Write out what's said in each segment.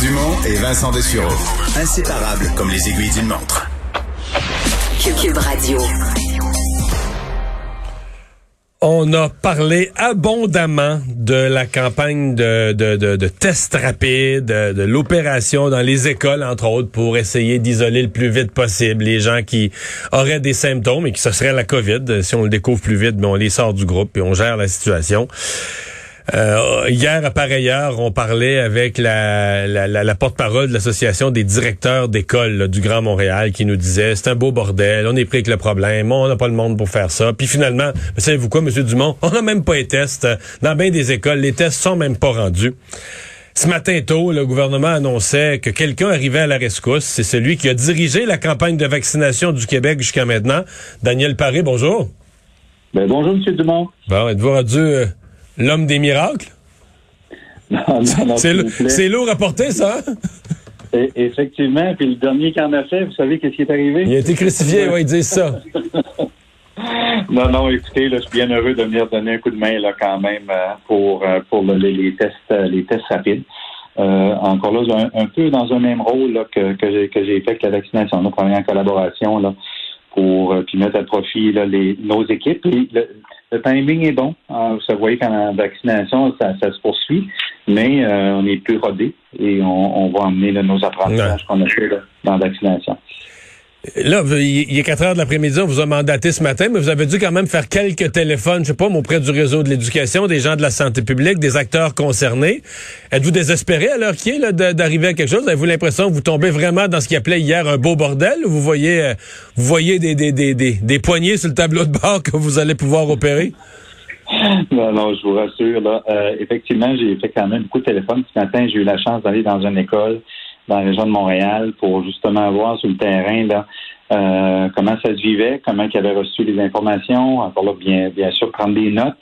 Dumont et Vincent Dessureau. Inséparables comme les aiguilles d'une montre. Cube Radio. On a parlé abondamment de la campagne de, de, de, de tests rapides, de, de l'opération dans les écoles, entre autres, pour essayer d'isoler le plus vite possible les gens qui auraient des symptômes et qui ce serait la COVID. Si on le découvre plus vite, mais on les sort du groupe et on gère la situation. Euh, hier, à pareille on parlait avec la, la, la, porte-parole de l'Association des directeurs d'école du Grand Montréal qui nous disait c'est un beau bordel, on est pris avec le problème, on n'a pas le monde pour faire ça. Puis finalement, savez-vous quoi, Monsieur Dumont, on n'a même pas les tests. Dans bien des écoles, les tests sont même pas rendus. Ce matin tôt, le gouvernement annonçait que quelqu'un arrivait à la rescousse. C'est celui qui a dirigé la campagne de vaccination du Québec jusqu'à maintenant. Daniel Paré, bonjour. Ben, bonjour, M. Dumont. Bon, êtes-vous rendu euh, L'homme des miracles? C'est lourd à porter, ça? Hein? Et, effectivement. Puis le dernier qui en a fait, vous savez qu'est-ce qui est arrivé? Il a été crucifié, oui, ils disent ça. non, non, écoutez, là, je suis bien heureux de venir donner un coup de main là, quand même euh, pour, euh, pour les, tests euh, les tests rapides. encore là, un, peu dans un même rôle là, que, que j'ai fait avec la vaccination. On a en collaboration là, pour puis mettre à profit là, les, nos équipes. le, le timing est bon. Vous savez qu'en la vaccination, ça, se poursuit, mais euh, on est plus rodé et on, va emmener nos apprentissages qu'on a fait dans la vaccination. Là, il est 4 heures de l'après-midi, on vous a mandaté ce matin, mais vous avez dû quand même faire quelques téléphones, je sais pas, auprès du réseau de l'éducation, des gens de la santé publique, des acteurs concernés. Êtes-vous désespéré à l'heure qui est d'arriver à quelque chose? Avez-vous l'impression que vous tombez vraiment dans ce qui appelait hier un beau bordel? Ou vous voyez, euh, vous voyez des, des, des, des, des poignées sur le tableau de bord que vous allez pouvoir opérer? Non, non, je vous rassure. Là. Euh, effectivement, j'ai fait quand même beaucoup de téléphones. Ce matin, j'ai eu la chance d'aller dans une école dans la région de Montréal pour justement voir sur le terrain là, euh, comment ça se vivait, comment ils avaient reçu les informations, encore là, bien, bien sûr, prendre des notes.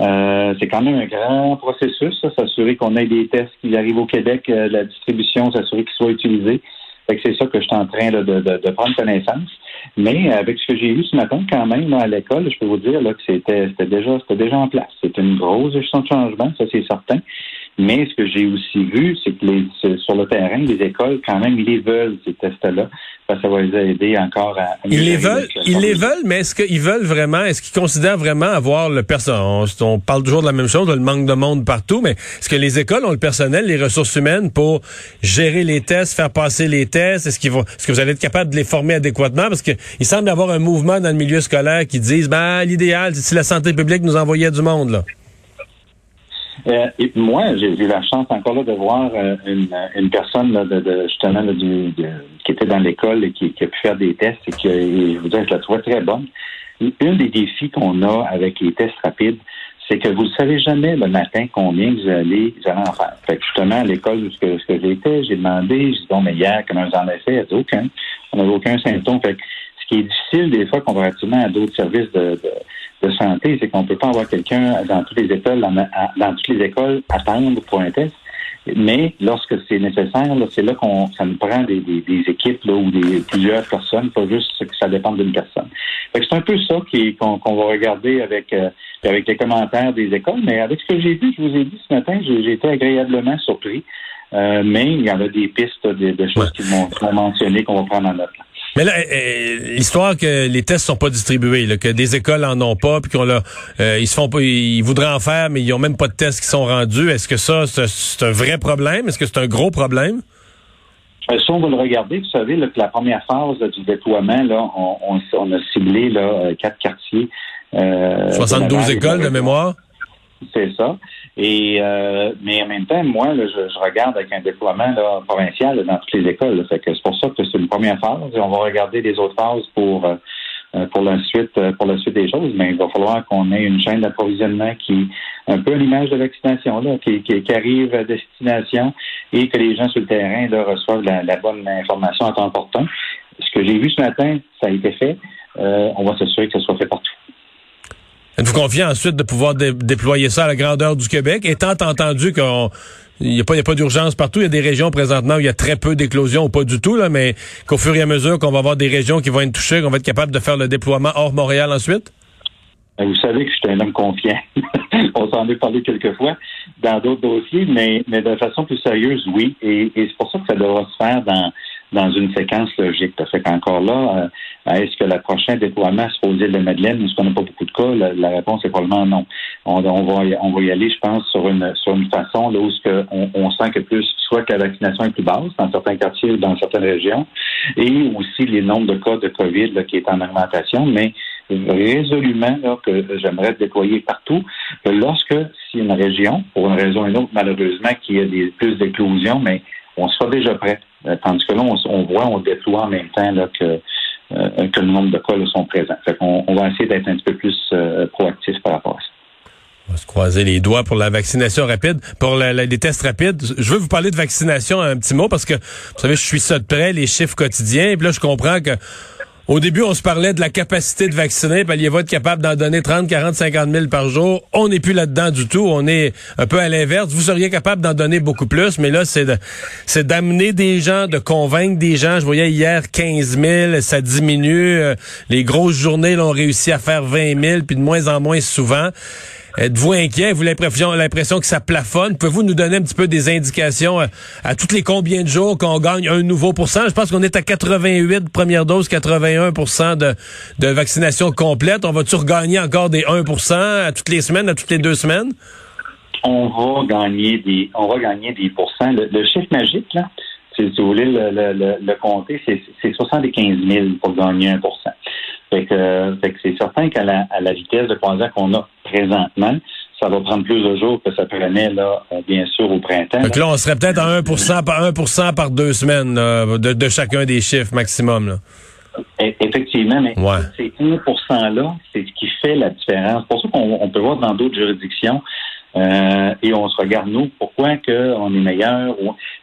Euh, c'est quand même un grand processus, ça, s'assurer qu'on ait des tests qui arrivent au Québec, euh, la distribution, s'assurer qu'ils soient utilisés. c'est ça que je suis en train de, de, prendre connaissance. Mais avec ce que j'ai vu ce matin, quand même, à l'école, je peux vous dire là, que c'était, c'était déjà c'était déjà en place. C'était une grosse gestion de changement, ça c'est certain. Mais ce que j'ai aussi vu, c'est que les, sur le terrain, les écoles, quand même, ils les veulent, ces tests-là. Ça va les aider encore à... ils les veulent, ils les veulent, mais est-ce qu'ils veulent vraiment, est-ce qu'ils considèrent vraiment avoir le personnel? On, parle toujours de la même chose, le manque de monde partout, mais est-ce que les écoles ont le personnel, les ressources humaines pour gérer les tests, faire passer les tests? Est-ce qu'ils vont, est-ce que vous allez être capable de les former adéquatement? Parce qu'il semble y avoir un mouvement dans le milieu scolaire qui disent, ben, l'idéal, c'est si la santé publique nous envoyait du monde, là. Euh, et moi, j'ai eu la chance encore là de voir euh, une, une, personne là, de, de, justement là, du, qui était dans l'école et qui, qui, a pu faire des tests et qui, je vous dis, je la trouvais très bonne. Un des défis qu'on a avec les tests rapides, c'est que vous ne savez jamais le matin combien vous allez, vous allez en faire. Fait que justement, à l'école où ce que, que j'étais, j'ai demandé, j'ai dit, bon, mais hier, comment vous en avez fait? Aucun. On n'avait aucun symptôme. Fait que ce qui est difficile des fois comparativement à d'autres services de, de de santé, c'est qu'on peut pas avoir quelqu'un dans toutes les écoles, dans, toutes les écoles, attendre pour un test. Mais lorsque c'est nécessaire, c'est là qu'on ça nous prend des, équipes là, ou des plusieurs personnes, pas juste que ça dépend d'une personne. C'est un peu ça qu'on va regarder avec euh, avec les commentaires des écoles, mais avec ce que j'ai vu, je vous ai dit ce matin, j'ai été agréablement surpris. Euh, mais il y avait des pistes, de, choses qui m'ont mentionné qu'on va prendre en note. Mais là, euh, euh, l'histoire que les tests sont pas distribués, là, que des écoles en ont pas, puis qu'on l'a, euh, ils se font pas, ils voudraient en faire, mais ils ont même pas de tests qui sont rendus. Est-ce que ça, c'est un vrai problème? Est-ce que c'est un gros problème? Si on va le regarder, vous savez là, que la première phase du déploiement, là, on, on, a ciblé là, quatre quartiers. 72 écoles de mémoire? C'est ça. Et euh, mais en même temps, moi, je, je, regarde avec un déploiement là, provincial dans toutes les écoles. Fait que c'est pour ça que c'est une première phase. Et on va regarder les autres phases pour euh, pour la suite pour la suite des choses. Mais il va falloir qu'on ait une chaîne d'approvisionnement qui un peu à l'image de vaccination, là, qui, qui, arrive à destination et que les gens sur le terrain là, reçoivent la, la bonne information en temps important. Ce que j'ai vu ce matin, ça a été fait. Euh, on va s'assurer que ça soit fait partout. Êtes-vous confiant ensuite de pouvoir déployer ça à la grandeur du Québec, étant entendu qu'il n'y a pas, pas d'urgence partout. Il y a des régions présentement où il y a très peu d'éclosions ou pas du tout, là, mais qu'au fur et à mesure qu'on va avoir des régions qui vont être touchées, qu'on va être capable de faire le déploiement hors Montréal ensuite? Ben, vous savez que je suis un homme confiant. On s'en est parlé quelques fois dans d'autres dossiers, mais, mais de façon plus sérieuse, oui. Et, c'est pour ça que ça devra se faire dans, dans une séquence logique. Fait qu'encore là, euh, est-ce que le prochain déploiement se aux îles de Madeleine, est-ce qu'on n'a pas beaucoup de cas? La, réponse est probablement non. On, on, va, on y aller, je pense, sur une sur une façon là, où on, on, sent que plus, soit que la vaccination est plus basse dans certains quartiers ou dans certaines régions, et aussi les nombres de cas de COVID là, qui est en augmentation, mais résolument là, que j'aimerais déployer partout. Lorsque, si une région, pour une raison ou une autre, malheureusement, qui a des plus d'éclosions, mais on soit déjà prêt. Euh, tandis que là, on, voit, on déploie en même temps là, que, que le nombre de cas sont présents. Fait on, on, va essayer d'être un petit peu plus euh, proactif par rapport à ça. On va se croiser les doigts pour la vaccination rapide, pour les tests rapides. Je veux vous parler de vaccination un petit mot parce que, vous savez, je suis ça de près, les chiffres quotidiens. Et puis là, je comprends que au début, on se parlait de la capacité de vacciner, puis il va être capable d'en donner 30, 40, 50 000 par jour. On n'est plus là-dedans du tout. On est un peu à l'inverse. Vous seriez capable d'en donner beaucoup plus, mais là, c'est de, c'est d'amener des gens, de convaincre des gens. Je voyais hier 15 000, ça diminue. Euh, les grosses journées, l'ont réussi à faire 20 000, puis de moins en moins souvent. Êtes-vous inquiet? Vous l'impression, l'impression que ça plafonne? Pouvez-vous nous donner un petit peu des indications à, euh, à toutes les combien de jours qu'on gagne un nouveau pourcent? Je pense qu'on est à 88 première dose, 81 de, de vaccination complète. On va-tu regagner encore des 1 à toutes les semaines, à toutes les deux semaines? On va gagner des, on va gagner des pourcents. Le, chiffre magique, là, si vous voulez le, le, le compter, c'est 75 000 pour gagner 1 fait que, c'est certain qu'à la, à la vitesse de croisière qu'on a présentement, ça va prendre plus de jours que ça prenait, là, euh, bien sûr, au printemps. Donc là, on serait peut-être à 1 par 1 par deux semaines de, de, chacun des chiffres maximum. Là. E, effectivement, mais ces 1 %-là, c'est ce qui fait la différence. C'est pour ça qu'on peut voir dans d'autres juridictions, euh, et on se regarde, nous, pourquoi que on est meilleur.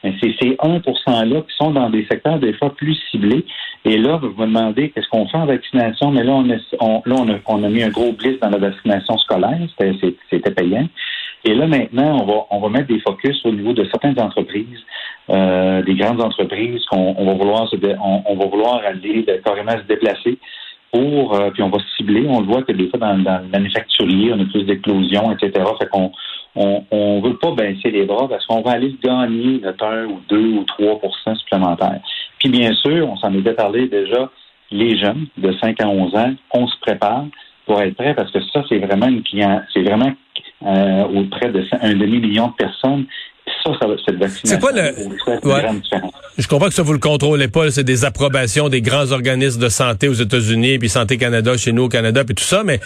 C'est ces 1 %-là qui sont dans des secteurs des fois plus ciblés. Et là, vous me demandez qu'est-ce qu'on fait en vaccination, mais là, on, a, on, là, on a, on a mis un gros blitz dans la vaccination scolaire, c'était payant. Et là, maintenant, on va, on va mettre des focus au niveau de certaines entreprises, euh, des grandes entreprises qu'on on va vouloir on, on, va vouloir aller carrément se déplacer pour, euh, puis on va cibler. On le voit que des fois, dans, dans le manufacturier, on a plus d'éclosions, etc. Fait qu'on on, on veut pas baisser les bras parce qu'on va aller gagner notre 1 ou 2 ou 3% supplémentaires. Puis bien sûr, on s'en était parlé déjà, les jeunes de 5 à 11 ans, on se prépare pour être prêt parce que ça, c'est vraiment une client, c'est vraiment euh, auprès de un demi-million de personnes ça, ça cette vaccination. C'est quoi le. Je comprends que ça, vous le contrôlez pas. C'est des approbations des grands organismes de santé aux États-Unis, puis Santé Canada chez nous au Canada, puis tout ça. Mais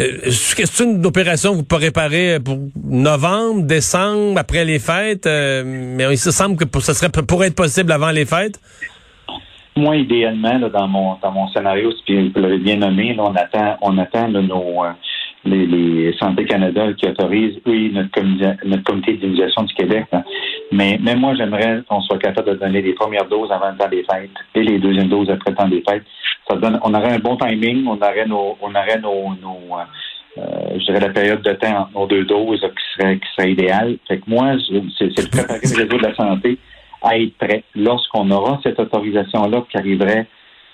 euh, est-ce une opération que vous pourrez préparer pour novembre, décembre, après les fêtes? Euh, mais il se semble que ça serait pourrait être possible avant les fêtes? Moi, idéalement, là, dans mon dans mon scénario, puis vous l'avez bien nommé, là, on attend on attend nos euh, les, les Santé Canada qui autorisent, oui, notre, comité d'immunisation du Québec. Mais même moi, j'aimerais qu'on soit capable de donner les premières doses avant le temps des fêtes et les deuxièmes doses après le temps des fêtes. Ça donne, on aurait un bon timing, on aurait nos, on aurait nos, nos euh, je dirais la période de temps entre nos deux doses qui serait, qui serait idéale. Fait que moi, c'est de préparer le réseau de la santé à être prêt lorsqu'on aura cette autorisation-là qui arriverait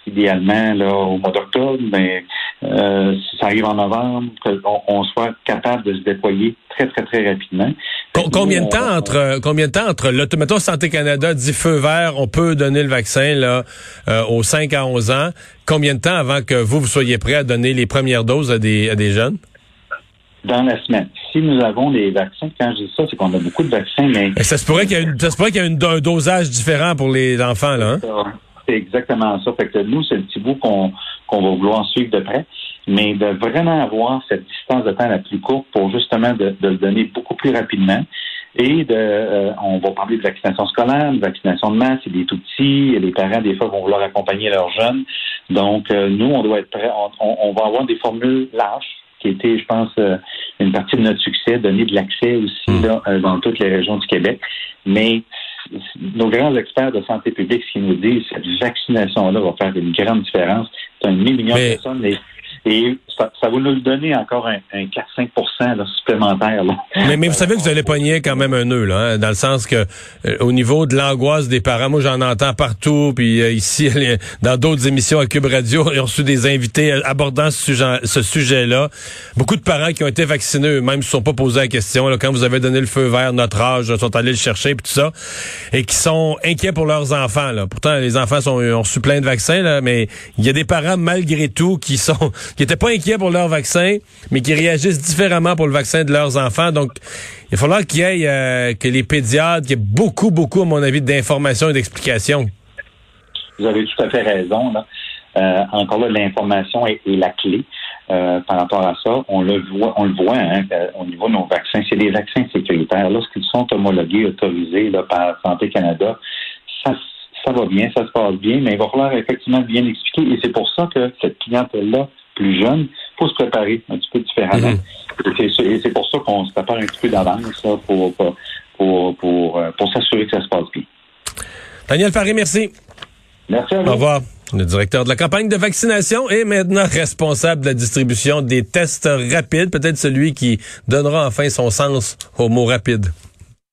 idéalement là, au mois d'octobre, mais euh, si ça arrive en novembre, qu'on on soit capable de se déployer très, très, très rapidement. Com- combien de temps on- entre combien de temps entre l'automato Santé Canada dit feu vert, on peut donner le vaccin là euh, aux 5 à 11 ans. Combien de temps avant que vous vous soyez prêt à donner les premières doses à des à des jeunes? Dans la semaine. Si nous avons des vaccins, quand je dis ça, c'est qu'on a beaucoup de vaccins, mais Et ça se pourrait qu'il y ait un dosage différent pour les enfants là. hein? C'est exactement ça. Fait que nous, c'est le petit bout qu'on va vouloir suivre de près, mais de vraiment avoir cette distance de temps la plus courte pour justement de, de le donner beaucoup plus rapidement. Et de, euh, on va parler de vaccination scolaire, de vaccination de masse, c'est des tout petits, et les parents, des fois, vont vouloir accompagner leurs jeunes. Donc, euh, nous, on doit être prêts. On, on- va avoir des formules larges, qui était, je pense, euh, une partie de notre succès, donner de l'accès aussi là, euh, dans toutes les régions du Québec. Mais nos grands experts de santé publique, ce qu'ils nous disent, cette vaccination-là va faire une grande différence. C'est un demi-million de personnes et, et ça, ça nous donner encore un, un 4-5 là, supplémentaire. Là. Mais, mais vous savez que vous allez pogner quand même un nœud, là, hein, dans le sens que euh, au niveau de l'angoisse des parents, moi j'en entends partout, puis euh, ici, dans d'autres émissions à Cube Radio, ils ont reçu des invités euh, abordant ce, sujet, ce sujet-là. Beaucoup de parents qui ont été vaccinés eux-mêmes se sont pas posé la question. Là, quand vous avez donné le feu vert, notre âge, sont allés le chercher, puis tout ça, et qui sont inquiets pour leurs enfants. Là. Pourtant, les enfants ont reçu plein de vaccins, là, mais il y a des parents, malgré tout, qui sont qui étaient pas inquiets pour leur vaccin, mais qui réagissent différemment pour le vaccin de leurs enfants. Donc, il va falloir qu'il y ait, euh, que les pédiatres, qu'il y ait beaucoup, beaucoup, à mon avis, d'informations et d'explications. Vous avez tout à fait raison. Là. Euh, encore là, l'information est, la clé euh, par rapport à ça. On le voit, on le voit hein, au niveau de nos vaccins. C'est des vaccins sécuritaires. Lorsqu'ils sont homologués, autorisés par Santé Canada, ça va bien, ça se passe bien, mais il va falloir effectivement bien expliquer. Et c'est pour ça que cette clientèle-là, plus jeune, faut se préparer un petit peu différemment. Mhm. Et c'est- Et c'est pour ça qu'on se prépare un petit peu d'avance pour, pour, pour, pour, euh, pour s'assurer que ça se passe bien. Daniel Faré, merci. Merci à vous. Au revoir. Le directeur de la campagne de vaccination est maintenant responsable de la distribution des tests rapides, peut-être celui qui donnera enfin son sens au mot rapide.